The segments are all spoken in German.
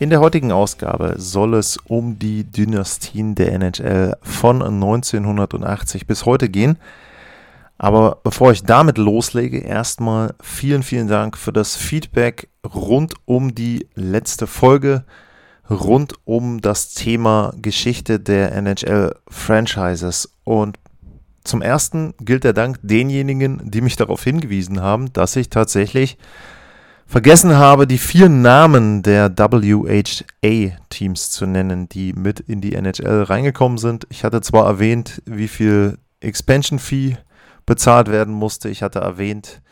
In der heutigen Ausgabe soll es um die Dynastien der NHL von 1980 bis heute gehen. Aber bevor ich damit loslege, erstmal vielen, vielen Dank für das Feedback rund um die letzte Folge, rund um das Thema Geschichte der NHL-Franchises. Und zum ersten gilt der Dank denjenigen, die mich darauf hingewiesen haben, dass ich tatsächlich vergessen habe, die vier Namen der WHA-Teams zu nennen, die mit in die NHL reingekommen sind. Ich hatte zwar erwähnt, wie viel Expansion Fee bezahlt werden musste. Ich hatte erwähnt,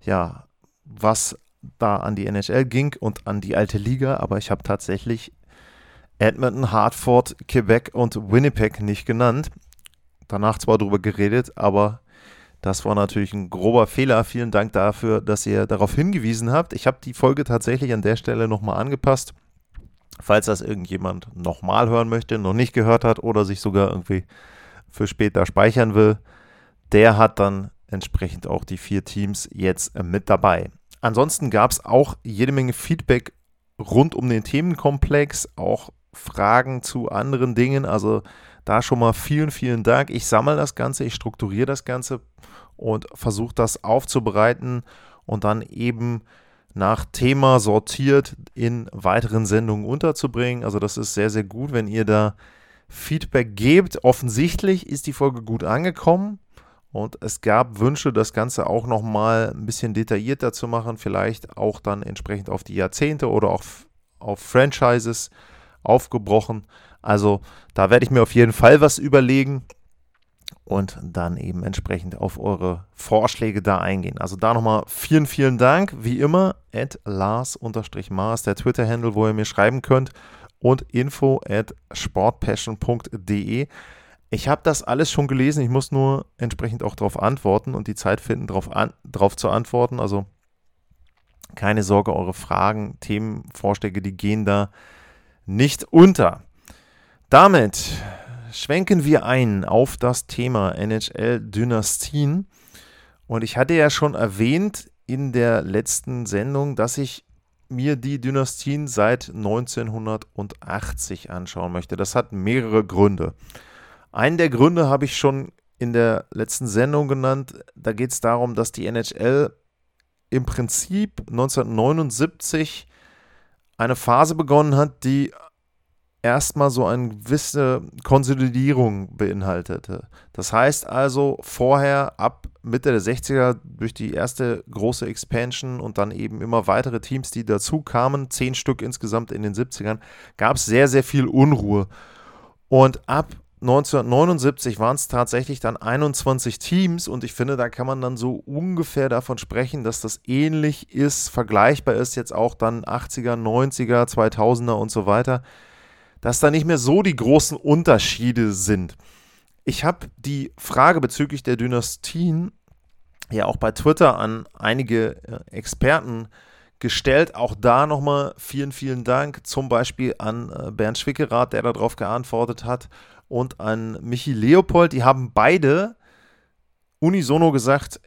ja, was da an die NHL ging und an die alte Liga, aber ich habe tatsächlich Edmonton, Hartford, Quebec und Winnipeg nicht genannt. Danach zwar darüber geredet, aber das war natürlich ein grober Fehler. Vielen Dank dafür, dass ihr darauf hingewiesen habt. Ich habe die Folge tatsächlich an der Stelle nochmal angepasst. Falls das irgendjemand nochmal hören möchte, noch nicht gehört hat oder sich sogar irgendwie für später speichern will, der hat dann entsprechend auch die vier Teams jetzt mit dabei. Ansonsten gab es auch jede Menge Feedback rund um den Themenkomplex, auch Fragen zu anderen Dingen. Also da schon mal vielen, vielen Dank. Ich sammle das Ganze, ich strukturiere das Ganze und versuche das aufzubereiten und dann eben nach Thema sortiert in weiteren Sendungen unterzubringen. Also das ist sehr, sehr gut, wenn ihr da Feedback gebt. Offensichtlich ist die Folge gut angekommen und es gab Wünsche, das Ganze auch nochmal ein bisschen detaillierter zu machen, vielleicht auch dann entsprechend auf die Jahrzehnte oder auf, auf Franchises aufgebrochen. Also da werde ich mir auf jeden Fall was überlegen und dann eben entsprechend auf eure Vorschläge da eingehen. Also da nochmal vielen, vielen Dank. Wie immer, at Lars-Mars, der Twitter-Handle, wo ihr mir schreiben könnt und info at sportpassion.de. Ich habe das alles schon gelesen, ich muss nur entsprechend auch darauf antworten und die Zeit finden, darauf drauf zu antworten. Also keine Sorge, eure Fragen, Themen, Vorschläge, die gehen da nicht unter. Damit schwenken wir ein auf das Thema NHL-Dynastien. Und ich hatte ja schon erwähnt in der letzten Sendung, dass ich mir die Dynastien seit 1980 anschauen möchte. Das hat mehrere Gründe. Einen der Gründe habe ich schon in der letzten Sendung genannt. Da geht es darum, dass die NHL im Prinzip 1979 eine Phase begonnen hat, die erstmal so eine gewisse Konsolidierung beinhaltete. Das heißt also vorher ab Mitte der 60er durch die erste große Expansion und dann eben immer weitere Teams, die dazu kamen, zehn Stück insgesamt in den 70ern, gab es sehr, sehr viel Unruhe. Und ab 1979 waren es tatsächlich dann 21 Teams und ich finde, da kann man dann so ungefähr davon sprechen, dass das ähnlich ist, vergleichbar ist jetzt auch dann 80er, 90er, 2000er und so weiter dass da nicht mehr so die großen Unterschiede sind. Ich habe die Frage bezüglich der Dynastien ja auch bei Twitter an einige äh, Experten gestellt. Auch da nochmal vielen, vielen Dank. Zum Beispiel an äh, Bernd Schwickerath, der darauf geantwortet hat, und an Michi Leopold. Die haben beide unisono gesagt,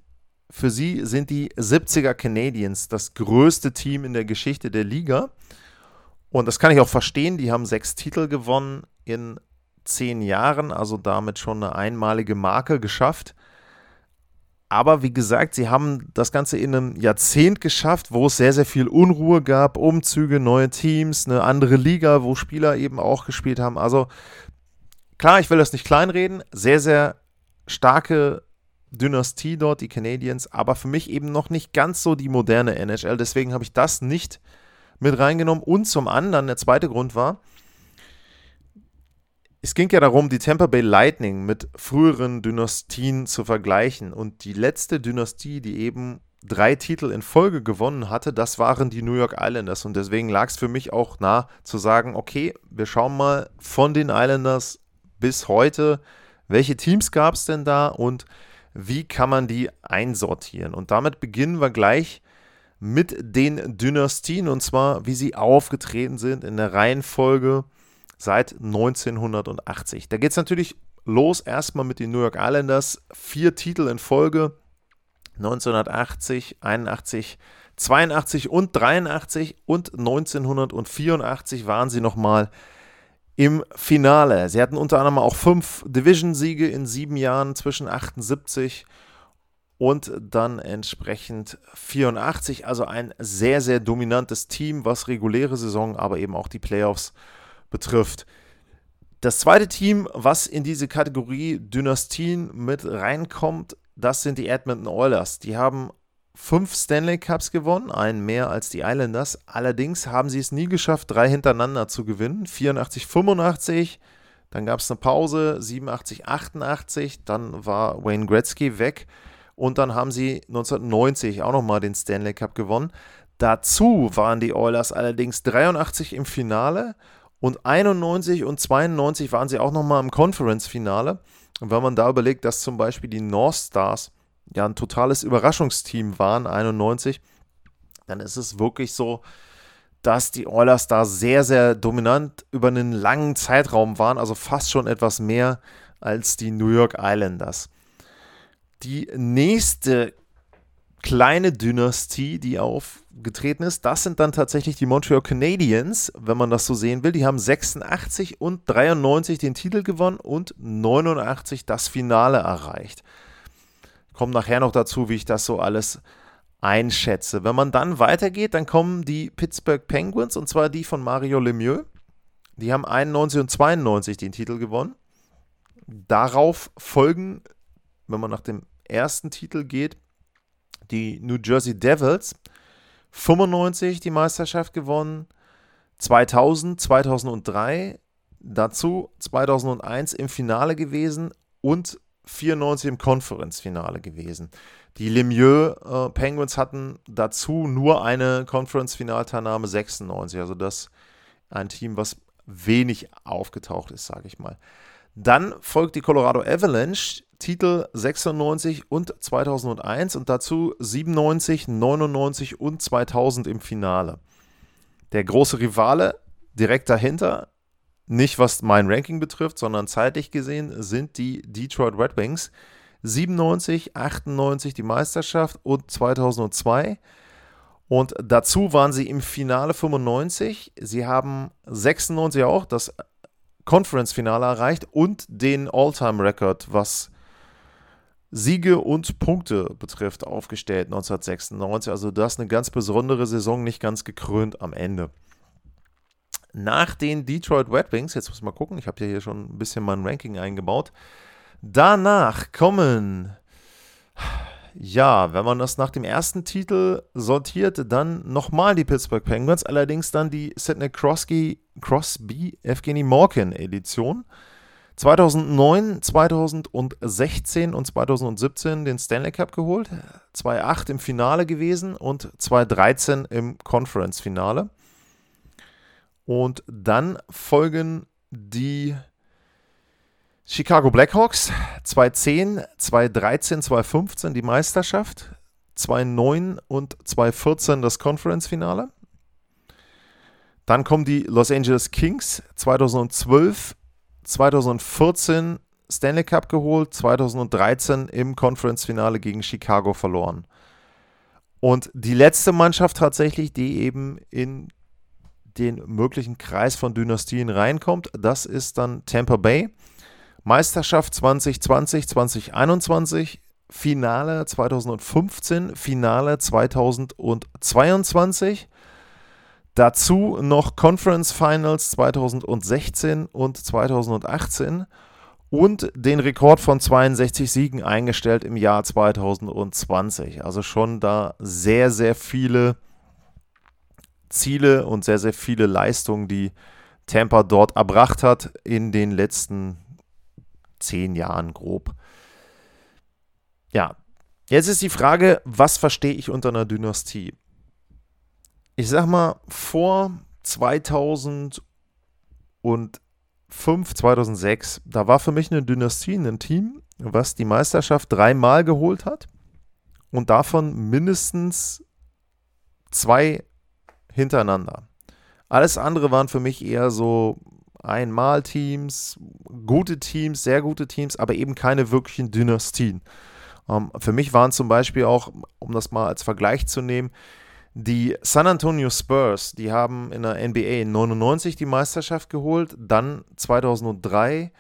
für sie sind die 70er Canadiens das größte Team in der Geschichte der Liga. Und das kann ich auch verstehen. Die haben sechs Titel gewonnen in zehn Jahren, also damit schon eine einmalige Marke geschafft. Aber wie gesagt, sie haben das Ganze in einem Jahrzehnt geschafft, wo es sehr, sehr viel Unruhe gab, Umzüge, neue Teams, eine andere Liga, wo Spieler eben auch gespielt haben. Also klar, ich will das nicht kleinreden. Sehr, sehr starke Dynastie dort, die Canadiens, aber für mich eben noch nicht ganz so die moderne NHL. Deswegen habe ich das nicht mit reingenommen. Und zum anderen, der zweite Grund war, es ging ja darum, die Tampa Bay Lightning mit früheren Dynastien zu vergleichen. Und die letzte Dynastie, die eben drei Titel in Folge gewonnen hatte, das waren die New York Islanders. Und deswegen lag es für mich auch nah zu sagen, okay, wir schauen mal von den Islanders bis heute, Welche Teams gab es denn da und wie kann man die einsortieren? Und damit beginnen wir gleich mit den Dynastien und zwar, wie sie aufgetreten sind in der Reihenfolge seit 1980. Da geht es natürlich los erstmal mit den New York Islanders. Vier Titel in Folge. 1980, 81, 82 und 83 und 1984 waren sie nochmal im Finale. Sie hatten unter anderem auch fünf Division-Siege in sieben Jahren zwischen 78 und dann entsprechend 84. Also ein sehr, sehr dominantes Team, was reguläre Saison, aber eben auch die Playoffs betrifft. Das zweite Team, was in diese Kategorie Dynastien mit reinkommt, das sind die Edmonton Oilers. Die haben fünf Stanley Cups gewonnen, einen mehr als die Islanders. Allerdings haben sie es nie geschafft, drei hintereinander zu gewinnen. 84, 85, dann gab es eine Pause, 87, 88, dann war Wayne Gretzky weg und dann haben sie 1990 auch nochmal den Stanley Cup gewonnen. Dazu waren die Oilers allerdings 83 im Finale und 91 und 92 waren sie auch nochmal im Conference-Finale. Und wenn man da überlegt, dass zum Beispiel die North Stars ja ein totales Überraschungsteam waren, 91, dann ist es wirklich so, dass die Oilers da sehr, sehr dominant über einen langen Zeitraum waren, also fast schon etwas mehr als die New York Islanders. Die nächste kleine Dynastie, die aufgetreten ist, das sind dann tatsächlich die Montreal Canadiens, wenn man das so sehen will. Die haben 86 und 93 den Titel gewonnen und 89 das Finale erreicht. Kommt nachher noch dazu, wie ich das so alles einschätze. Wenn man dann weitergeht, dann kommen die Pittsburgh Penguins und zwar die von Mario Lemieux. Die haben 91 und 92 den Titel gewonnen. Darauf folgen, wenn man nach dem ersten Titel geht, die New Jersey Devils. 95 die Meisterschaft gewonnen, 2000, 2003, dazu 2001 im Finale gewesen und 94 im Conference-Finale gewesen. Die Lemieux äh, Penguins hatten dazu nur eine Conference-Finalteilnahme 96, also das ein Team, was wenig aufgetaucht ist, sage ich mal. Dann folgt die Colorado Avalanche, Titel 96 und 2001 und dazu 97, 99 und 2000 im Finale. Der große Rivale direkt dahinter, nicht was mein Ranking betrifft, sondern zeitlich gesehen, sind die Detroit Red Wings. 97, 98 die Meisterschaft und 2002. Und dazu waren sie im Finale 95. Sie haben 96 auch das Conference-Finale erreicht und den All-Time-Record, was Siege und Punkte betrifft, aufgestellt 1996. Also das ist eine ganz besondere Saison, nicht ganz gekrönt am Ende. Nach den Detroit Red Wings, jetzt muss ich mal gucken, ich habe ja hier schon ein bisschen mein Ranking eingebaut. Danach kommen, ja, wenn man das nach dem ersten Titel sortiert, dann nochmal die Pittsburgh Penguins, allerdings dann die Sidney Crosby, Crosby Evgeny Morgan Edition. 2009, 2016 und 2017 den Stanley Cup geholt, 2008 im Finale gewesen und 2013 im Conference-Finale. Und dann folgen die Chicago Blackhawks 2010, 2013, 2015 die Meisterschaft, 2009 und 2014 das Conference-Finale. Dann kommen die Los Angeles Kings 2012, 2014 Stanley Cup geholt, 2013 im Conference-Finale gegen Chicago verloren. Und die letzte Mannschaft tatsächlich, die eben in den möglichen Kreis von Dynastien reinkommt, das ist dann Tampa Bay. Meisterschaft 2020, 2021, Finale 2015, Finale 2022 Dazu noch Conference Finals 2016 und 2018 und den Rekord von 62 Siegen eingestellt im Jahr 2020. Also schon da sehr, sehr viele Ziele und sehr, sehr viele Leistungen, die Tampa dort erbracht hat in den letzten zehn Jahren grob. Ja, jetzt ist die Frage, was verstehe ich unter einer Dynastie? ich sag mal, vor 2004 2005, 2006, da war für mich eine Dynastie, ein Team, was die Meisterschaft dreimal geholt hat und davon mindestens zwei hintereinander. Alles andere waren für mich eher so Einmal-Teams, gute Teams, sehr gute Teams, aber eben keine wirklichen Dynastien. Ähm, für mich waren zum Beispiel auch, um das mal als Vergleich zu nehmen, die San Antonio Spurs, die haben in der NBA 99 die Meisterschaft geholt, dann 2003,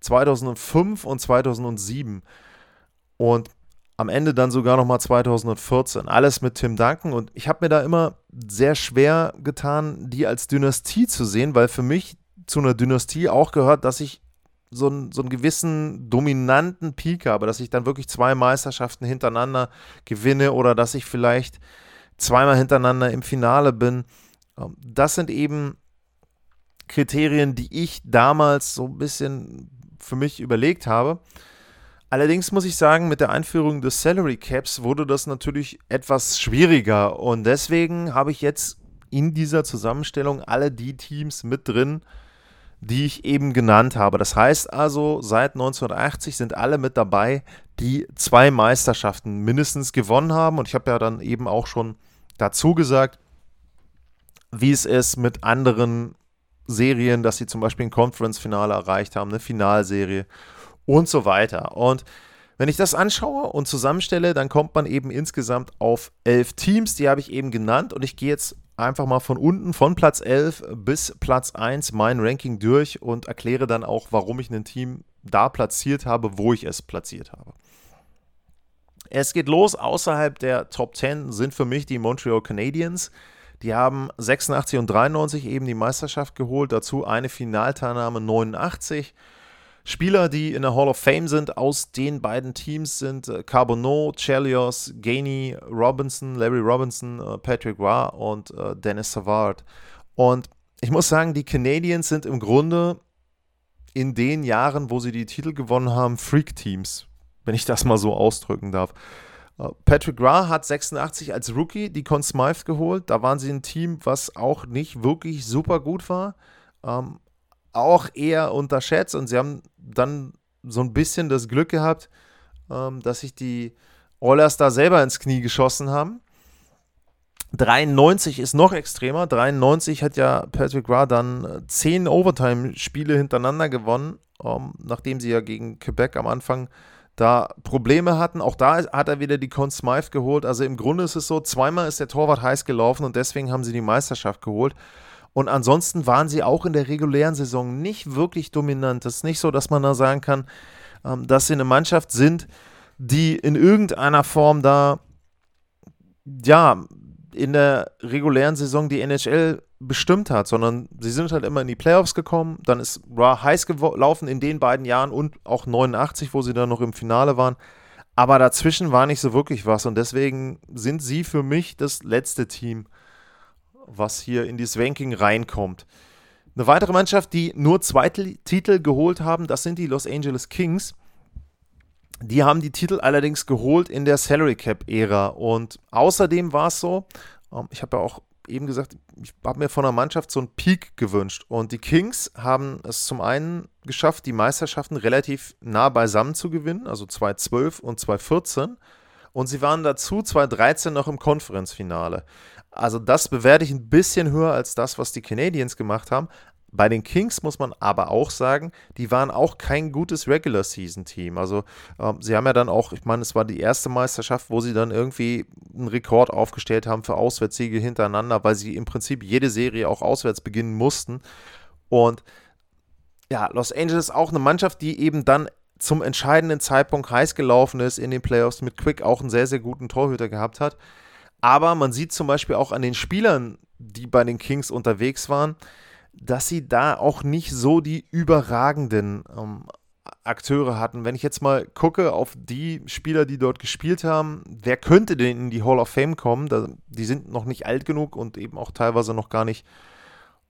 2005 und 2007. Und am Ende dann sogar nochmal 2014. Alles mit Tim Duncan. Und ich habe mir da immer sehr schwer getan, die als Dynastie zu sehen, weil für mich zu einer Dynastie auch gehört, dass ich so, einen, so einen gewissen dominanten Peak habe, dass ich dann wirklich zwei Meisterschaften hintereinander gewinne oder dass ich vielleicht zweimal hintereinander im Finale bin. Ähm, das sind eben Kriterien, die ich damals so ein bisschen für mich überlegt habe. Allerdings muss ich sagen, mit der Einführung des Salary Caps wurde das natürlich etwas schwieriger und deswegen habe ich jetzt in dieser Zusammenstellung alle die Teams mit drin, die ich eben genannt habe. Das heißt also, seit 1980 sind alle mit dabei, die zwei Meisterschaften mindestens gewonnen haben und ich habe ja dann eben auch schon dazu gesagt, wie es ist mit anderen Serien, dass sie zum Beispiel ein Conference-Finale erreicht haben, eine Finalserie und so weiter. Und wenn ich das anschaue und zusammenstelle, dann kommt man eben insgesamt auf elf Teams, die habe ich eben genannt und ich gehe jetzt einfach mal von unten, von Platz 11 bis Platz 1 mein Ranking durch und erkläre dann auch, warum ich ein Team da platziert habe, wo ich es platziert habe. Es geht los. Außerhalb der Top 10 sind für mich die Montreal Canadiens. Die haben 86 und 93 eben die Meisterschaft geholt, dazu eine Finalteilnahme 89. Spieler, die in der Hall of Fame sind, aus den beiden Teams sind äh, Carbonneau, Chelios, Gainey, Robinson, Larry Robinson, äh, Patrick Roy und äh, Dennis Savard. Und ich muss sagen, die Canadiens sind im Grunde in den Jahren, wo sie die Titel gewonnen haben, Freak-Teams wenn ich das mal so ausdrücken darf. Patrick Ra hat 86 als Rookie die Conn Smythe geholt. Da waren sie ein Team, was auch nicht wirklich super gut war. Ähm, auch eher unterschätzt und sie haben dann so ein bisschen das Glück gehabt, ähm, dass sich die Oilers da selber ins Knie geschossen haben. 93 ist noch extremer. 93 hat ja Patrick Ra dann 10 äh, Overtime-Spiele hintereinander gewonnen, ähm, nachdem sie ja gegen Quebec am Anfang da Probleme hatten. Auch da hat er wieder die Conn Smythe geholt. Also im Grunde ist es so, zweimal ist der Torwart heiß gelaufen und deswegen haben sie die Meisterschaft geholt. Und ansonsten waren sie auch in der regulären Saison nicht wirklich dominant. Es ist nicht so, dass man da sagen kann, ähm, dass sie eine Mannschaft sind, die in irgendeiner Form da, ja, in der regulären Saison die NHL bestimmt hat, sondern sie sind halt immer in die Playoffs gekommen. Dann ist Ra heiß gelaufen in den beiden Jahren und auch 89, wo sie dann noch im Finale waren. Aber dazwischen war nicht so wirklich was und deswegen sind sie für mich das letzte Team, was hier in dieses Ranking reinkommt. Eine weitere Mannschaft, die nur zwei Titel geholt haben, das sind die Los Angeles Kings. Die haben die Titel allerdings geholt in der Salary Cap Ära und außerdem war es so, ähm, ich habe ja auch eben gesagt, ich habe mir von der Mannschaft so einen Peak gewünscht. Und die Kings haben es zum einen geschafft, die Meisterschaften relativ nah beisammen zu gewinnen, also 2012 und 2014. Und sie waren dazu 2013 noch im Konferenzfinale. Also das bewerte ich ein bisschen höher als das, was die Canadiens gemacht haben. Bei den Kings muss man aber auch sagen, die waren auch kein gutes Regular Season Team. Also ähm, sie haben ja dann auch, ich meine, es war die erste Meisterschaft, wo sie dann irgendwie einen Rekord aufgestellt haben für Auswärtssiege hintereinander, weil sie im Prinzip jede Serie auch auswärts beginnen mussten. Und ja, Los Angeles auch eine Mannschaft, die eben dann zum entscheidenden Zeitpunkt heiß gelaufen ist in den Playoffs, mit Quick auch einen sehr, sehr guten Torhüter gehabt hat. Aber man sieht zum Beispiel auch an den Spielern, die bei den Kings unterwegs waren, dass sie da auch nicht so die überragenden ähm, Akteure hatten. Wenn ich jetzt mal gucke auf die Spieler, die dort gespielt haben, wer könnte denn in die Hall of Fame kommen? Da, die sind noch nicht alt genug und eben auch teilweise noch gar nicht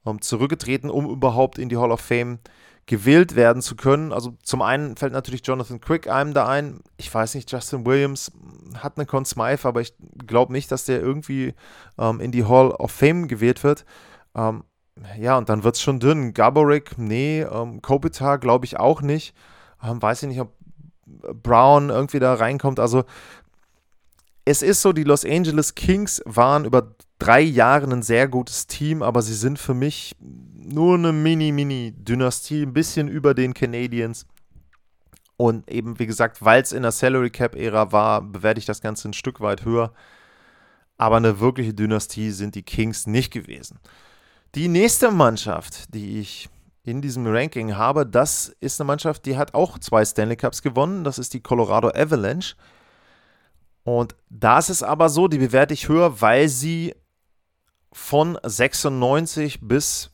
ähm, zurückgetreten, um überhaupt in die Hall of Fame gewählt werden zu können. Also zum einen fällt natürlich Jonathan Quick einem da ein. Ich weiß nicht, Justin Williams hat eine Conn Smythe, aber ich glaube nicht, dass der irgendwie ähm, in die Hall of Fame gewählt wird. Ähm, ja, und dann wird es schon dünn. Gaborik, nee, ähm, Kopitar glaube ich auch nicht. Ähm, weiß ich nicht, ob Brown irgendwie da reinkommt. Also es ist so, die Los Angeles Kings waren über drei Jahre ein sehr gutes Team, aber sie sind für mich nur eine Mini-Mini-Dynastie, ein bisschen über den Canadiens. Und eben, wie gesagt, weil es in der Salary Cap-Ära war, bewerte ich das Ganze ein Stück weit höher. Aber eine wirkliche Dynastie sind die Kings nicht gewesen. Die nächste Mannschaft, die ich in diesem Ranking habe, das ist eine Mannschaft, die hat auch zwei Stanley Cups gewonnen. Das ist die Colorado Avalanche. Und da ist es aber so, die bewerte ich höher, weil sie von 96 bis,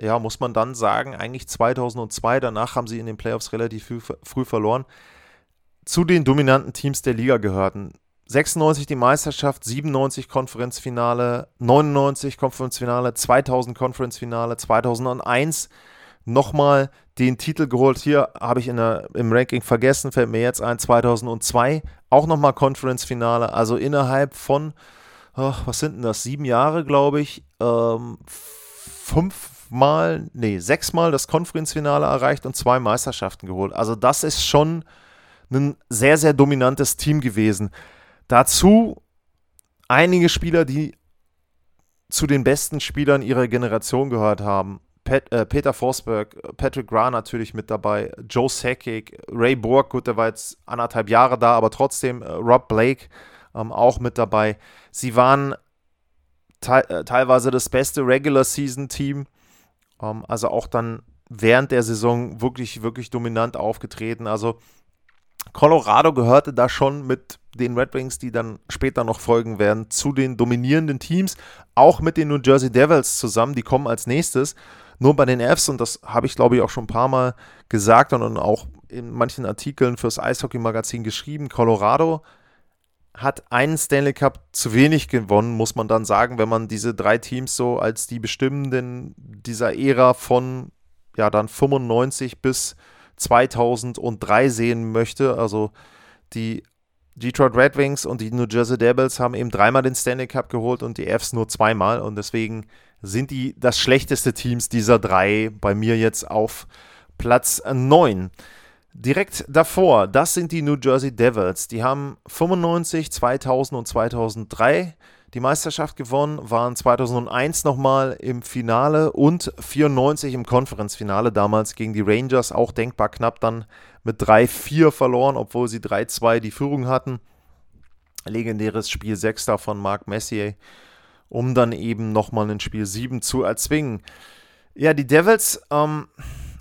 ja, muss man dann sagen, eigentlich 2002, danach haben sie in den Playoffs relativ früh, früh verloren, zu den dominanten Teams der Liga gehörten. 96 die Meisterschaft, 97 Konferenzfinale, 99 Konferenzfinale, 2000 Konferenzfinale, 2001 nochmal den Titel geholt. Hier habe ich in der, im Ranking vergessen, fällt mir jetzt ein, 2002 auch nochmal Konferenzfinale. Also innerhalb von, oh, was sind denn das, sieben Jahre, glaube ich, ähm, fünfmal, nee, sechsmal das Konferenzfinale erreicht und zwei Meisterschaften geholt. Also das ist schon ein sehr, sehr dominantes Team gewesen. Dazu einige Spieler, die zu den besten Spielern ihrer Generation gehört haben. Pet, äh, Peter Forsberg, Patrick Gra natürlich mit dabei, Joe Sakic, Ray Borg, gut, der war jetzt anderthalb Jahre da, aber trotzdem äh, Rob Blake ähm, auch mit dabei. Sie waren te äh, teilweise das beste Regular Season Team, ähm, also auch dann während der Saison wirklich, wirklich dominant aufgetreten. Also Colorado gehörte da schon mit den Red Wings, die dann später noch folgen werden, zu den dominierenden Teams, auch mit den New Jersey Devils zusammen, die kommen als nächstes. Nur bei den Fs, und das habe ich glaube ich auch schon ein paar Mal gesagt und auch in manchen Artikeln fürs Eishockey-Magazin geschrieben, Colorado hat einen Stanley Cup zu wenig gewonnen, muss man dann sagen, wenn man diese drei Teams so als die bestimmenden dieser Ära von ja dann 95 bis 2003 sehen möchte. Also die Detroit Red Wings und die New Jersey Devils haben eben dreimal den Stanley Cup geholt und die Fs nur zweimal und deswegen sind die das schlechteste Teams dieser drei bei mir jetzt auf Platz 9. Direkt davor, das sind die New Jersey Devils. Die haben 95, 2000 und 2003 die Meisterschaft gewonnen, waren 2001 nochmal im Finale und 94 im Konferenzfinale, damals gegen die Rangers, auch denkbar knapp dann mit 3-4 verloren, obwohl sie 3-2 die Führung hatten. Legendäres Spiel 6 da von Marc Messier, um dann eben nochmal ein Spiel 7 zu erzwingen. Ja, die Devils ähm,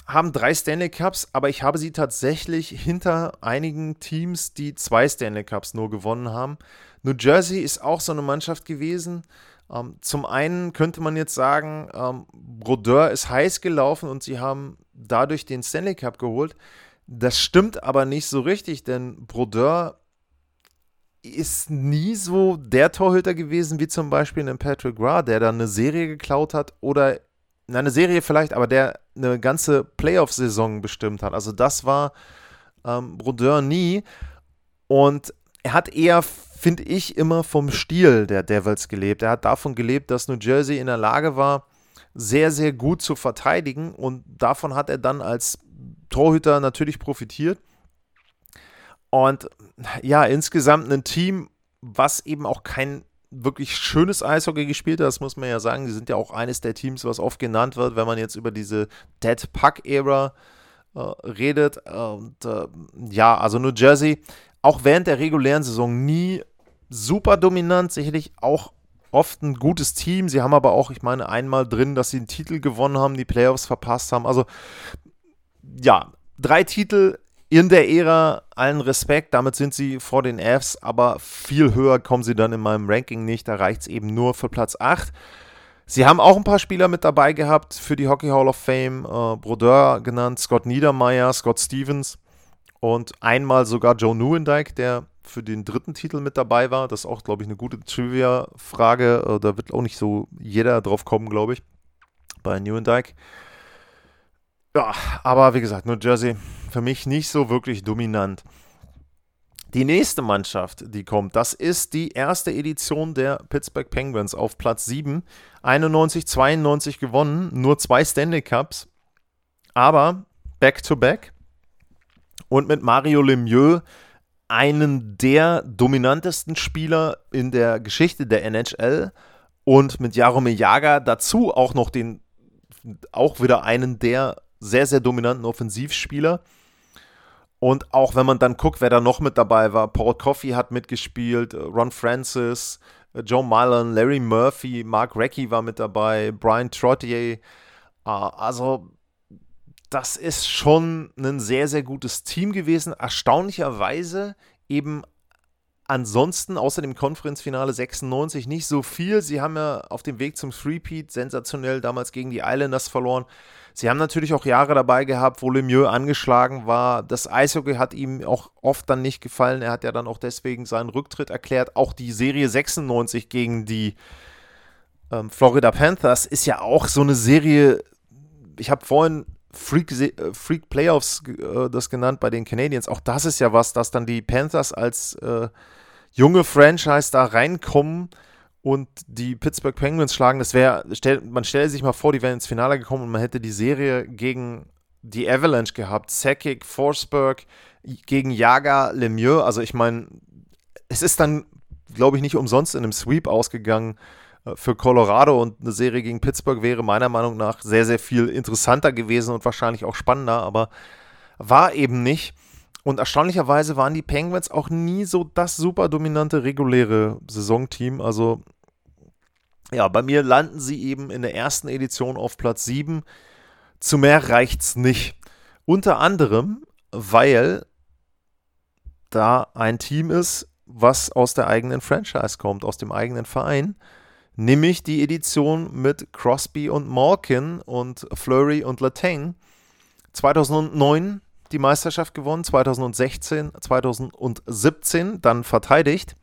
haben drei Stanley Cups, aber ich habe sie tatsächlich hinter einigen Teams, die zwei Stanley Cups nur gewonnen haben. New Jersey ist auch so eine Mannschaft gewesen. Ähm, zum einen könnte man jetzt sagen, ähm, Brodeur ist heiß gelaufen und sie haben dadurch den Stanley Cup geholt. Das stimmt aber nicht so richtig, denn Brodeur ist nie so der Torhüter gewesen wie zum Beispiel ein Patrick Ra, der dann eine Serie geklaut hat oder na, eine Serie vielleicht, aber der eine ganze Playoff-Saison bestimmt hat. Also das war ähm, Brodeur nie. Und er hat eher finde ich, immer vom Stil der Devils gelebt. Er hat davon gelebt, dass New Jersey in der Lage war, sehr, sehr gut zu verteidigen und davon hat er dann als Torhüter natürlich profitiert. Und ja, insgesamt ein Team, was eben auch kein wirklich schönes Eishockey gespielt hat, das muss man ja sagen. Sie sind ja auch eines der Teams, was oft genannt wird, wenn man jetzt über diese Dead Puck-Ära äh, redet. Und äh, ja, also New Jersey auch während der regulären Saison nie super dominant, sicherlich auch oft ein gutes Team. Sie haben aber auch, ich meine, einmal drin, dass sie einen Titel gewonnen haben, die Playoffs verpasst haben. Also ja, drei Titel in der Ära, allen Respekt, damit sind sie vor den Fs, aber viel höher kommen sie dann in meinem Ranking nicht. Da reicht es eben nur für Platz 8. Sie haben auch ein paar Spieler mit dabei gehabt für die Hockey Hall of Fame, äh, Brodeur genannt, Scott Niedermeyer, Scott Stevens und einmal sogar Joe Newendike, der für den dritten Titel mit dabei war. Das ist auch, glaube ich, eine gute Trivia-Frage. Äh, da wird auch nicht so jeder drauf kommen, glaube ich, bei Newendike. Ja, aber wie gesagt, New Jersey für mich nicht so wirklich dominant. Die nächste Mannschaft, die kommt, das ist die erste Edition der Pittsburgh Penguins auf Platz 7. 91, 92 gewonnen, nur zwei Stanley Cups, aber back-to-back. Und mit Mario Lemieux einen der dominantesten Spieler in der Geschichte der NHL und mit Jaromir Jager dazu auch noch den, auch wieder einen der sehr, sehr dominanten Offensivspieler. Und auch wenn man dann guckt, wer da noch mit dabei war, Paul Coffey hat mitgespielt, Ron Francis, Joe Mullen, Larry Murphy, Mark Recchi war mit dabei, Brian Trottier. Ah, also das ist schon ein sehr, sehr gutes Team gewesen. Erstaunlicherweise eben ansonsten außer dem Konferenzfinale 96 nicht so viel. Sie haben ja auf dem Weg zum Threepeat sensationell damals gegen die Islanders verloren. Sie haben natürlich auch Jahre dabei gehabt, wo Lemieux angeschlagen war. Das Eishockey hat ihm auch oft dann nicht gefallen. Er hat ja dann auch deswegen seinen Rücktritt erklärt. Auch die Serie 96 gegen die ähm, Florida Panthers ist ja auch so eine Serie. Ich habe vorhin Freak, äh, Freak Playoffs äh, das genannt bei den Canadiens. Auch das ist ja was, dass dann die Panthers als äh, junge Franchise da reinkommen und die Pittsburgh Penguins schlagen, das wäre, stell, man stelle sich mal vor, die wären ins Finale gekommen und man hätte die Serie gegen die Avalanche gehabt. Sakic, Forsberg gegen Jager, Lemieux. Also ich meine, es ist dann, glaube ich, nicht umsonst in einem Sweep ausgegangen äh, für Colorado und eine Serie gegen Pittsburgh wäre meiner Meinung nach sehr, sehr viel interessanter gewesen und wahrscheinlich auch spannender, aber war eben nicht. Und erstaunlicherweise waren die Penguins auch nie so das super dominante reguläre Saisonteam. Also ja, bei mir landen sie eben in der ersten Edition auf Platz 7. Zu mehr reicht's nicht. Unter anderem, weil da ein Team ist, was aus der eigenen Franchise kommt, aus dem eigenen Verein. Nämlich die Edition mit Crosby und Malkin und Flurry und Latang. 2009 die Meisterschaft gewonnen, 2016, 2017 dann verteidigt.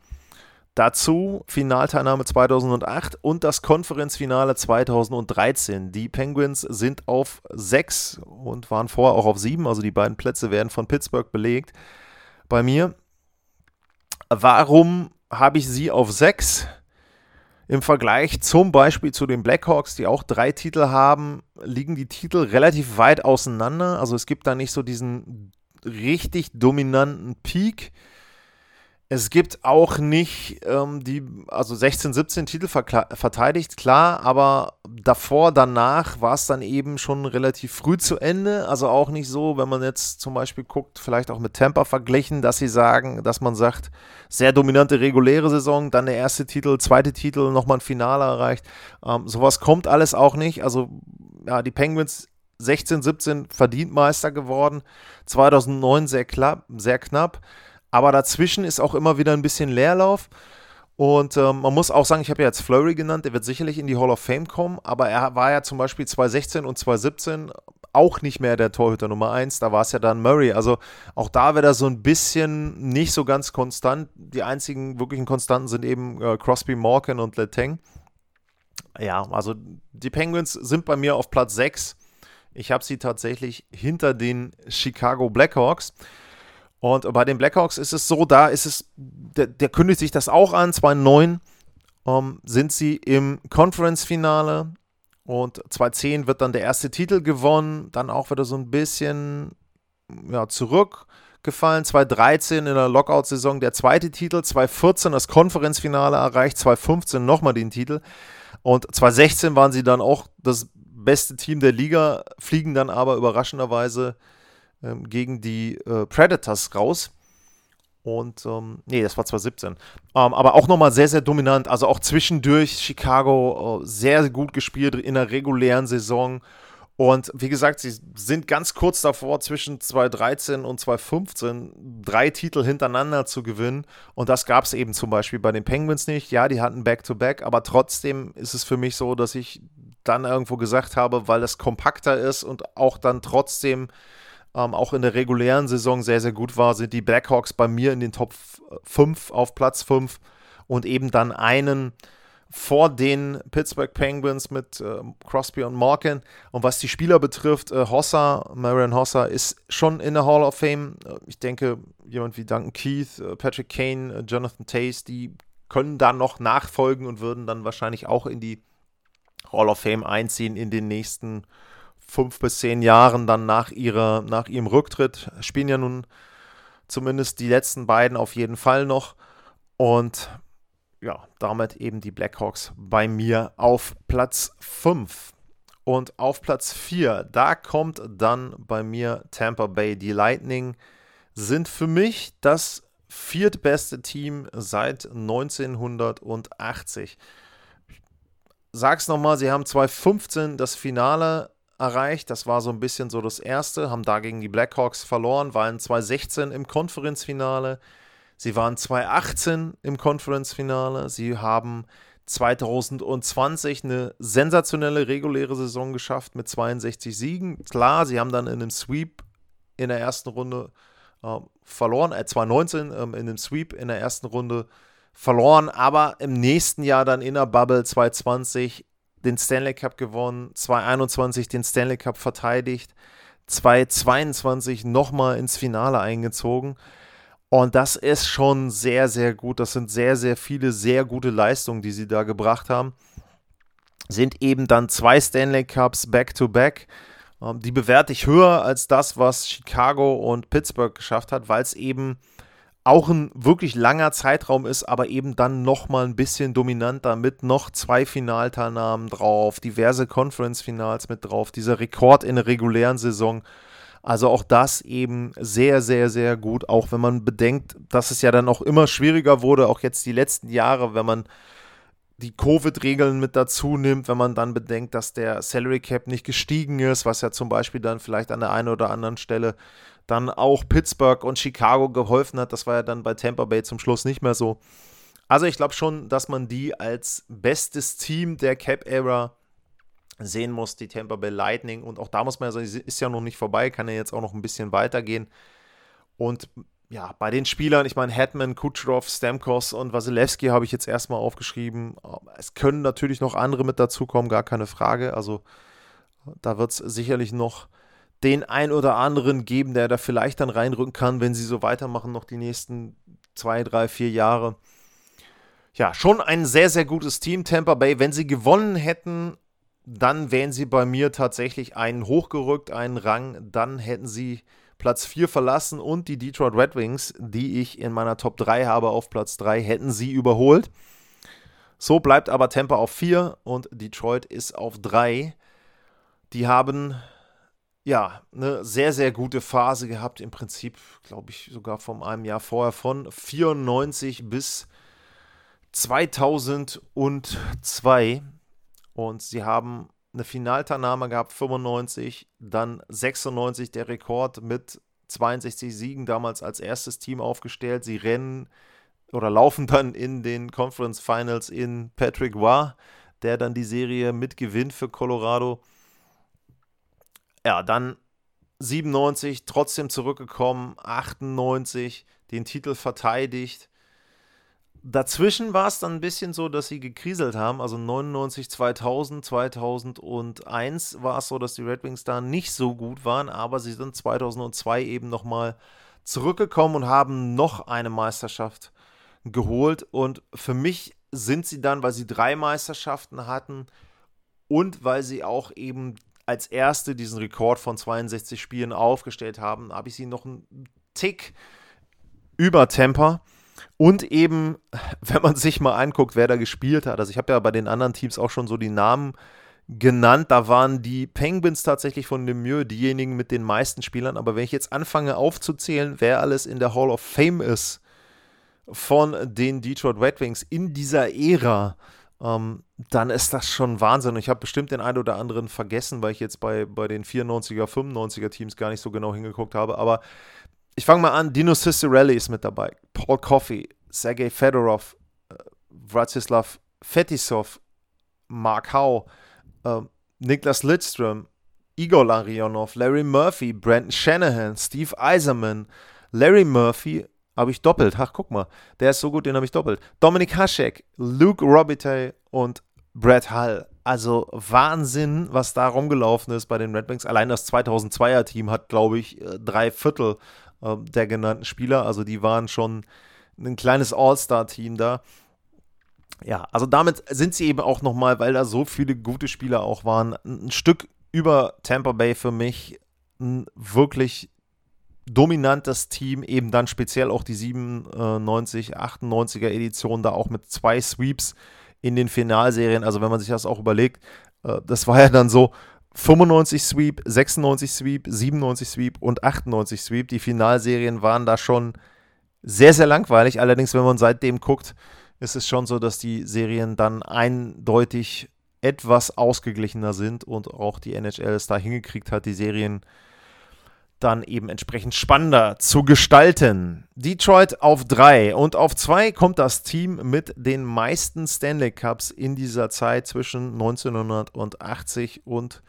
Dazu Finalteilnahme 2008 und das Konferenzfinale 2013. Die Penguins sind auf 6 und waren vorher auch auf 7, also die beiden Plätze werden von Pittsburgh belegt. Bei mir, warum habe ich sie auf 6? Im Vergleich zum Beispiel zu den Blackhawks, die auch drei Titel haben, liegen die Titel relativ weit auseinander. Also es gibt da nicht so diesen richtig dominanten Peak es gibt auch nicht ähm, die, also 16, 17 Titel verteidigt, klar, aber davor, danach war es dann eben schon relativ früh zu Ende. Also auch nicht so, wenn man jetzt zum Beispiel guckt, vielleicht auch mit Tampa verglichen, dass sie sagen, dass man sagt, sehr dominante reguläre Saison, dann der erste Titel, zweite Titel, nochmal ein Finale erreicht. Ähm, sowas kommt alles auch nicht. Also ja, die Penguins 16, 17 verdient Meister geworden, 2009 sehr, klapp, sehr knapp. Aber dazwischen ist auch immer wieder ein bisschen Leerlauf. Und ähm, man muss auch sagen, ich habe ja jetzt Flurry genannt, der wird sicherlich in die Hall of Fame kommen, aber er war ja zum Beispiel 2016 und 2017 auch nicht mehr der Torhüter Nummer 1, da war es ja dann Murray. Also auch da wird er so ein bisschen nicht so ganz konstant. Die einzigen wirklichen Konstanten sind eben äh, Crosby, Morgan und Letang. Ja, also die Penguins sind bei mir auf Platz 6. Ich habe sie tatsächlich hinter den Chicago Blackhawks. Und bei den Blackhawks ist es so, da ist es, der, der kündigt sich das auch an, 2009 ähm, sind sie im Conference-Finale. Und 2010 wird dann der erste Titel gewonnen, dann auch wieder so ein bisschen ja, zurückgefallen. 2013 in der Lockout-Saison der zweite Titel, 2014 das Konferenzfinale erreicht, 2015 nochmal den Titel. Und 2016 waren sie dann auch das beste Team der Liga, fliegen dann aber überraschenderweise ähm, gegen die äh, Predators raus. Und, ähm, nee, das war 2017. Ähm, aber auch nochmal sehr, sehr dominant. Also auch zwischendurch Chicago äh, sehr gut gespielt in der regulären Saison. Und wie gesagt, sie sind ganz kurz davor, zwischen 2013 und 2015 drei Titel hintereinander zu gewinnen. Und das gab es eben zum Beispiel bei den Penguins nicht. Ja, die hatten Back-to-Back, -back, aber trotzdem ist es für mich so, dass ich dann irgendwo gesagt habe, weil es kompakter ist und auch dann trotzdem ähm, auch in der regulären Saison sehr, sehr gut war, sind die Blackhawks bei mir in den Top 5 auf Platz 5 und eben dann einen vor den Pittsburgh Penguins mit äh, Crosby und Morgan. Und was die Spieler betrifft, äh, Hossa, Marion Hossa ist schon in der Hall of Fame. Äh, ich denke, jemand wie Duncan Keith, äh, Patrick Kane, äh, Jonathan Tace, die können da noch nachfolgen und würden dann wahrscheinlich auch in die Hall of Fame einziehen in den nächsten fünf bis zehn Jahren dann nach, ihrer, nach ihrem Rücktritt. Spielen ja nun zumindest die letzten beiden auf jeden Fall noch. Und ja, damit eben die Blackhawks bei mir auf Platz 5. Und auf Platz 4, da kommt dann bei mir Tampa Bay. Die Lightning sind für mich das viertbeste Team seit 1980. Ich sag's nochmal, sie haben 2015 das Finale erreicht. Das war so ein bisschen so das erste, haben dagegen die Blackhawks verloren, waren 2016 im Konferenzfinale. Sie waren 2018 im Conference-Finale. Sie haben 2020 eine sensationelle reguläre Saison geschafft mit 62 Siegen. Klar, sie haben dann in einem Sweep in der ersten Runde äh, verloren, äh, 2019 äh, in einem Sweep in der ersten Runde verloren, aber im nächsten Jahr dann in der Bubble 2020 den Stanley Cup gewonnen, 2021 den Stanley Cup verteidigt, 2022 nochmal ins Finale eingezogen. Und das ist schon sehr, sehr gut. Das sind sehr, sehr viele sehr gute Leistungen, die sie da gebracht haben. Sind eben dann zwei Stanley Cups back-to-back. -back. Ähm, die bewerte ich höher als das, was Chicago und Pittsburgh geschafft hat, weil es eben auch ein wirklich langer Zeitraum ist, aber eben dann nochmal ein bisschen dominanter mit noch zwei Finalteilnahmen drauf, diverse Conference-Finals mit drauf, dieser Rekord in der regulären Saison. Also auch das eben sehr, sehr, sehr gut, auch wenn man bedenkt, dass es ja dann auch immer schwieriger wurde, auch jetzt die letzten Jahre, wenn man die Covid-Regeln mit dazu nimmt, wenn man dann bedenkt, dass der Salary Cap nicht gestiegen ist, was ja zum Beispiel dann vielleicht an der einen oder anderen Stelle dann auch Pittsburgh und Chicago geholfen hat. Das war ja dann bei Tampa Bay zum Schluss nicht mehr so. Also ich glaube schon, dass man die als bestes Team der Cap-Era sehen muss, die Tampa Bay Lightning. Und auch da muss man ja sagen, ist ja noch nicht vorbei, kann ja jetzt auch noch ein bisschen weitergehen. Und ja, bei den Spielern, ich meine, Hetman, Kucherov, Stamkos und Wasilewski habe ich jetzt erstmal aufgeschrieben. Es können natürlich noch andere mit dazukommen, gar keine Frage. Also da wird es sicherlich noch den ein oder anderen geben, der da vielleicht dann reinrücken kann, wenn sie so weitermachen, noch die nächsten zwei, drei, vier Jahre. Ja, schon ein sehr, sehr gutes Team, Tampa Bay. Wenn sie gewonnen hätten, dann wären sie bei mir tatsächlich einen hochgerückt, einen Rang. Dann hätten sie Platz 4 verlassen und die Detroit Red Wings, die ich in meiner Top 3 habe, auf Platz 3, hätten sie überholt. So bleibt aber Tampa auf 4 und Detroit ist auf 3. Die haben ja eine sehr, sehr gute Phase gehabt. Im Prinzip, glaube ich, sogar von einem Jahr vorher, von 94 bis 2002 und sie haben eine Finalteilnahme gehabt, 95, dann 96 der Rekord mit 62 Siegen damals als erstes Team aufgestellt. Sie rennen oder laufen dann in den Conference Finals in Patrick Waugh, der dann die Serie mitgewinnt für Colorado. Ja, dann 97 trotzdem zurückgekommen, 98 den Titel verteidigt, Dazwischen war es dann ein bisschen so, dass sie gekriselt haben. Also 99, 2000, 2001 war es so, dass die Red Wings da nicht so gut waren, aber sie sind 2002 eben nochmal zurückgekommen und haben noch eine Meisterschaft geholt. Und für mich sind sie dann, weil sie drei Meisterschaften hatten und weil sie auch eben als erste diesen Rekord von 62 Spielen aufgestellt haben, habe ich sie noch einen Tick über Temper. Und eben, wenn man sich mal anguckt, wer da gespielt hat. Also ich habe ja bei den anderen Teams auch schon so die Namen genannt. Da waren die Penguins tatsächlich von Lemieux diejenigen mit den meisten Spielern. Aber wenn ich jetzt anfange aufzuzählen, wer alles in der Hall of Fame ist von den Detroit Red Wings in dieser Ära, ähm, dann ist das schon Wahnsinn. Ich habe bestimmt den einen oder anderen vergessen, weil ich jetzt bei, bei den 94er, 95er Teams gar nicht so genau hingeguckt habe. Aber ich fange mal an, Dino Cicerelli ist mit dabei, Paul Coffey, Sergei Fedorov, äh, Vratislav Fetisov, Mark Howe, äh, Niklas Lidström, Igor Larionov, Larry Murphy, Brandon Shanahan, Steve Eiserman, Larry Murphy, habe ich doppelt. Ach, guck mal, der ist so gut, den habe ich doppelt. Dominik Haschek, Luke Robitaille und Brad Hull. Also Wahnsinn, was da rumgelaufen ist bei den Red Wings. Allein das 2002er Team hat, glaube ich, äh, drei Viertel äh, der genannten Spieler. Also die waren schon ein kleines All-Star-Team da. Ja, also damit sind sie eben auch nochmal, weil da so viele gute Spieler auch waren, ein Stück über Tampa Bay für mich. Ein wirklich dominantes Team, eben dann speziell auch die 97, 98er Edition, da auch mit zwei Sweeps in den Finalserien. Also wenn man sich das auch überlegt, äh, das war ja dann so 95 Sweep, 96 Sweep, 97 Sweep und 98 Sweep. Die Finalserien waren da schon sehr, sehr langweilig. Allerdings, wenn man seitdem guckt, ist es schon so, dass die Serien dann eindeutig etwas ausgeglichener sind und auch die NHL es da hingekriegt hat, die Serien dann eben entsprechend spannender zu gestalten. Detroit auf 3 und auf 2 kommt das Team mit den meisten Stanley Cups in dieser Zeit zwischen 1980 und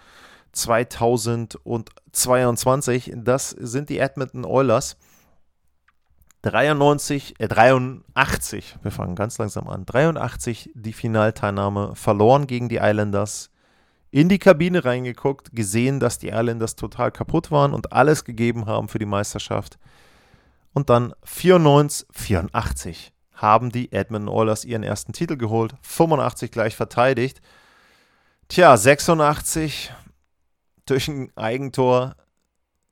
2022. Das sind die Edmonton Oilers. 93, äh 83, wir fangen ganz langsam an. 83 die Finalteilnahme verloren gegen die Islanders. In die Kabine reingeguckt, gesehen, dass die Islanders total kaputt waren und alles gegeben haben für die Meisterschaft. Und dann 94, 84 haben die Edmonton Oilers ihren ersten Titel geholt, 85 gleich verteidigt. Tja, 86 durch ein Eigentor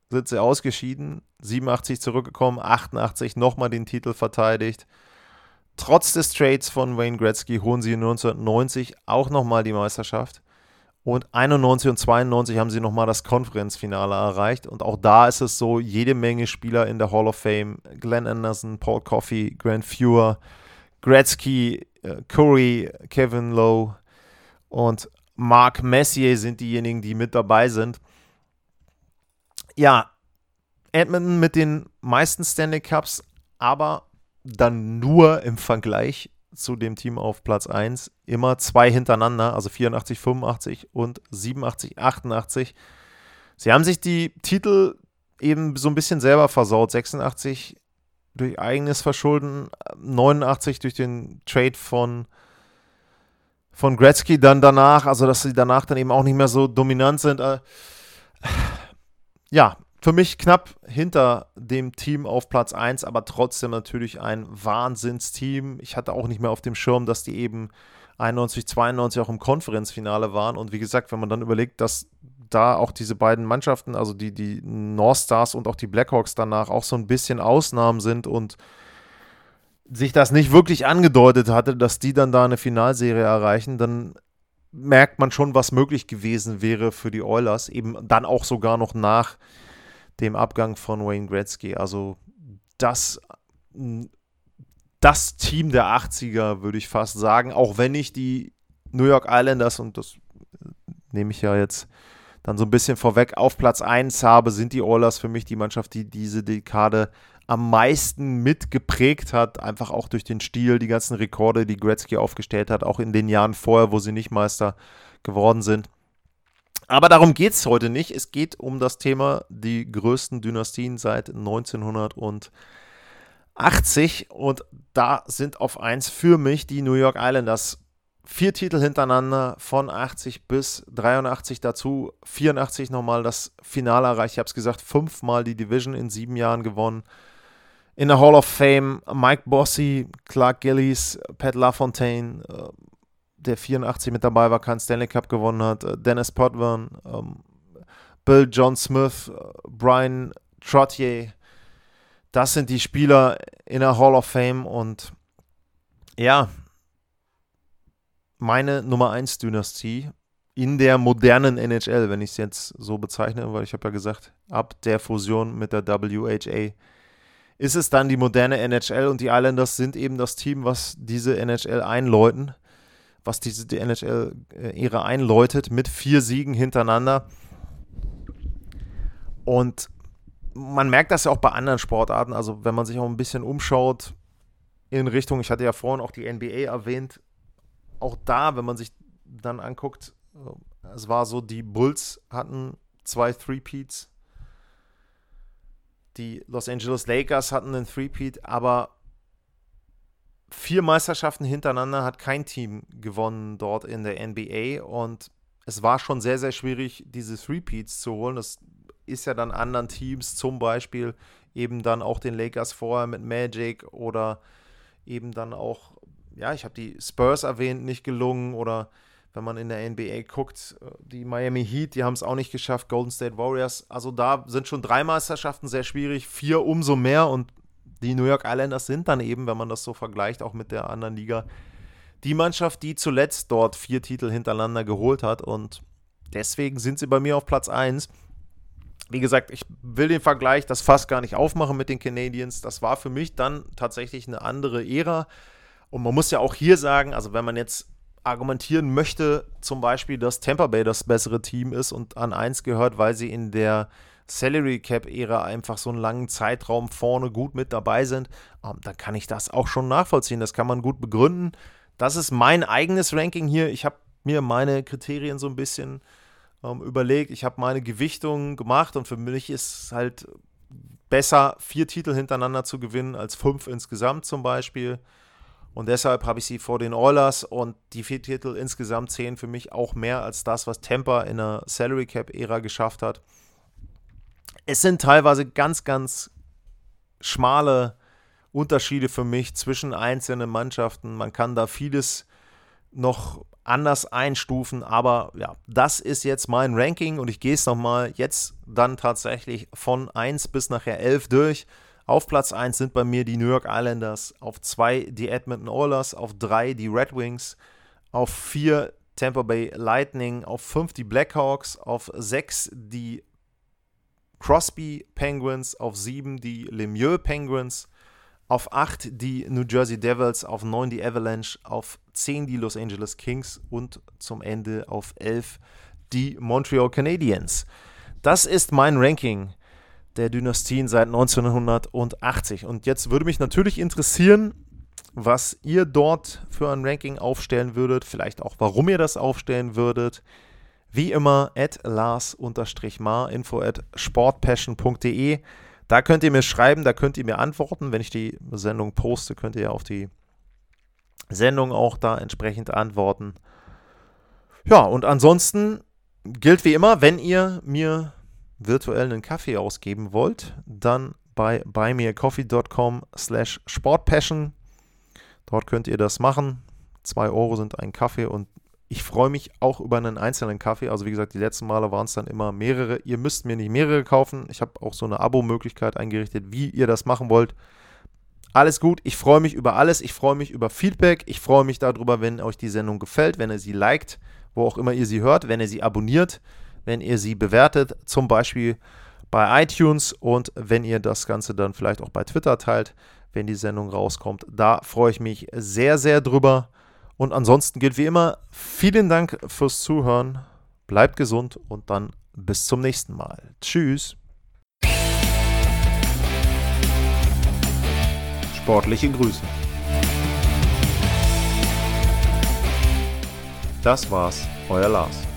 sind sie ausgeschieden. 87 zurückgekommen, 88 nochmal den Titel verteidigt. Trotz des Trades von Wayne Gretzky holen sie 1990 auch nochmal die Meisterschaft. Und 91 und 92 haben sie nochmal das Konferenzfinale erreicht. Und auch da ist es so, jede Menge Spieler in der Hall of Fame. Glenn Anderson, Paul Coffey, Grant Fewer, Gretzky, äh, Curry, Kevin Lowe und Mark Messier sind diejenigen, die mit dabei sind. Ja, Edmonton mit den meisten Stanley Cups, aber dann nur im Vergleich zu dem Team auf Platz 1 immer zwei hintereinander, also 84, 85 und 87, 88. Sie haben sich die Titel eben so ein bisschen selber versaut. 86 durch eigenes Verschulden, 89 durch den Trade von, von Gretzky dann danach, also dass sie danach dann eben auch nicht mehr so dominant sind. Äh, ja, für mich knapp hinter dem Team auf Platz 1, aber trotzdem natürlich ein Wahnsinnsteam. Ich hatte auch nicht mehr auf dem Schirm, dass die eben 91, 92 auch im Konferenzfinale waren. Und wie gesagt, wenn man dann überlegt, dass da auch diese beiden Mannschaften, also die, die North Stars und auch die Blackhawks danach auch so ein bisschen Ausnahmen sind und sich das nicht wirklich angedeutet hatte, dass die dann da eine Finalserie erreichen, dann merkt man schon, was möglich gewesen wäre für die Oilers, eben dann auch sogar noch nach dem Abgang von Wayne Gretzky. Also das, das Team der 80er, würde ich fast sagen, auch wenn ich die New York Islanders, und das nehme ich ja jetzt dann so ein bisschen vorweg, auf Platz 1 habe, sind die Oilers für mich die Mannschaft, die diese Dekade am meisten mitgeprägt hat, einfach auch durch den Stil, die ganzen Rekorde, die Gretzky aufgestellt hat, auch in den Jahren vorher, wo sie nicht Meister geworden sind. Aber darum geht es heute nicht. Es geht um das Thema die größten Dynastien seit 1980. Und da sind auf 1 für mich die New York Islanders. Vier Titel hintereinander von 80 bis 83 dazu. 84 nochmal das Finale erreicht. Ich habe es gesagt, fünfmal die Division in sieben Jahren gewonnen. In der Hall of Fame Mike Bossy, Clark Gillies, Pat LaFontaine, äh, der 84 mit dabei war, keinen Stanley Cup gewonnen hat, äh, Dennis Potvin, ähm, Bill John Smith, äh, Brian Trottier, das sind die Spieler in der Hall of Fame und ja, meine Nummer 1 Dynastie in der modernen NHL, wenn ich es jetzt so bezeichne, weil ich habe ja gesagt, ab der Fusion mit der WHA ist es dann die moderne NHL und die Islanders sind eben das Team, was diese NHL einläuten was diese die NHL-Ära einläutet, mit vier Siegen hintereinander. Und man merkt das ja auch bei anderen Sportarten, also wenn man sich auch ein bisschen umschaut in Richtung, ich hatte ja vorhin auch die NBA erwähnt, auch da, wenn man sich dann anguckt, äh, es war so, die Bulls hatten zwei Three-Peats, die Los Angeles Lakers hatten einen Three-Peat, aber vier Meisterschaften hintereinander hat kein Team gewonnen dort in der NBA und es war schon sehr, sehr schwierig, diese Repeats zu holen. Das ist ja dann anderen Teams, zum Beispiel eben dann auch den Lakers vorher mit Magic oder eben dann auch, ja, ich habe die Spurs erwähnt, nicht gelungen oder wenn man in der NBA guckt, die Miami Heat, die haben es auch nicht geschafft, Golden State Warriors. Also da sind schon drei Meisterschaften sehr schwierig, vier umso mehr und die New York Islanders sind dann eben, wenn man das so vergleicht, auch mit der anderen Liga, die Mannschaft, die zuletzt dort vier Titel hintereinander geholt hat und deswegen sind sie bei mir auf Platz 1. Wie gesagt, ich will den Vergleich das fast gar nicht aufmachen mit den Canadiens. Das war für mich dann tatsächlich eine andere Ära. Und man muss ja auch hier sagen, also wenn man jetzt argumentieren möchte, zum Beispiel, dass Tampa Bay das bessere Team ist und an 1 gehört, weil sie in der Salary Cap Ära einfach so einen langen Zeitraum vorne gut mit dabei sind, ähm, dann kann ich das auch schon nachvollziehen. Das kann man gut begründen. Das ist mein eigenes Ranking hier. Ich habe mir meine Kriterien so ein bisschen ähm, überlegt. Ich habe meine Gewichtung gemacht und für mich ist halt besser, vier Titel hintereinander zu gewinnen als fünf insgesamt zum Beispiel. Und deshalb habe ich sie vor den Oilers und die vier Titel insgesamt zählen für mich auch mehr als das, was Tampa in der Salary Cap Ära geschafft hat. Es sind teilweise ganz, ganz schmale Unterschiede für mich zwischen einzelnen Mannschaften. Man kann da vieles noch anders einstufen, aber ja, das ist jetzt mein Ranking und ich gehe es nochmal jetzt dann tatsächlich von 1 bis nachher 11 durch. Auf Platz 1 sind bei mir die New York Islanders, auf 2 die Edmonton Oilers, auf 3 die Red Wings, auf 4 Tampa Bay Lightning, auf 5 die Blackhawks, auf 6 die Crosby Penguins, auf 7 die Lemieux Penguins, auf 8 die New Jersey Devils, auf 9 die Avalanche, auf 10 die Los Angeles Kings und zum Ende auf 11 die Montreal Canadiens. Das ist mein Ranking der Dynastien seit 1980. Und jetzt würde mich natürlich interessieren, was ihr dort für ein Ranking aufstellen würdet, vielleicht auch warum ihr das aufstellen würdet. Wie immer at Lars-Mar, info at sportpassion.de. Da könnt ihr mir schreiben, da könnt ihr mir antworten. Wenn ich die Sendung poste, könnt ihr auf die Sendung auch da entsprechend antworten. Ja, und ansonsten gilt wie immer, wenn ihr mir virtuell einen Kaffee ausgeben wollt, dann bei buymeacoffee.com slash sportpassion. Dort könnt ihr das machen. 2 Euro sind ein Kaffee und ich freue mich auch über einen einzelnen Kaffee. Also wie gesagt, die letzten Male waren es dann immer mehrere. Ihr müsst mir nicht mehrere kaufen. Ich habe auch so eine Abo-Möglichkeit eingerichtet, wie ihr das machen wollt. Alles gut, ich freue mich über alles. Ich freue mich über Feedback. Ich freue mich darüber, wenn euch die Sendung gefällt, wenn ihr sie liked, wo auch immer ihr sie hört, wenn ihr sie abonniert, wenn ihr sie bewertet, zum Beispiel bei iTunes und wenn ihr das Ganze dann vielleicht auch bei Twitter teilt, wenn die Sendung rauskommt. Da freue ich mich sehr, sehr drüber. Und ansonsten gilt wie immer, vielen Dank fürs Zuhören. Bleibt gesund und dann bis zum nächsten Mal. Tschüss. Sportliche Grüße. Das war's, euer Lars.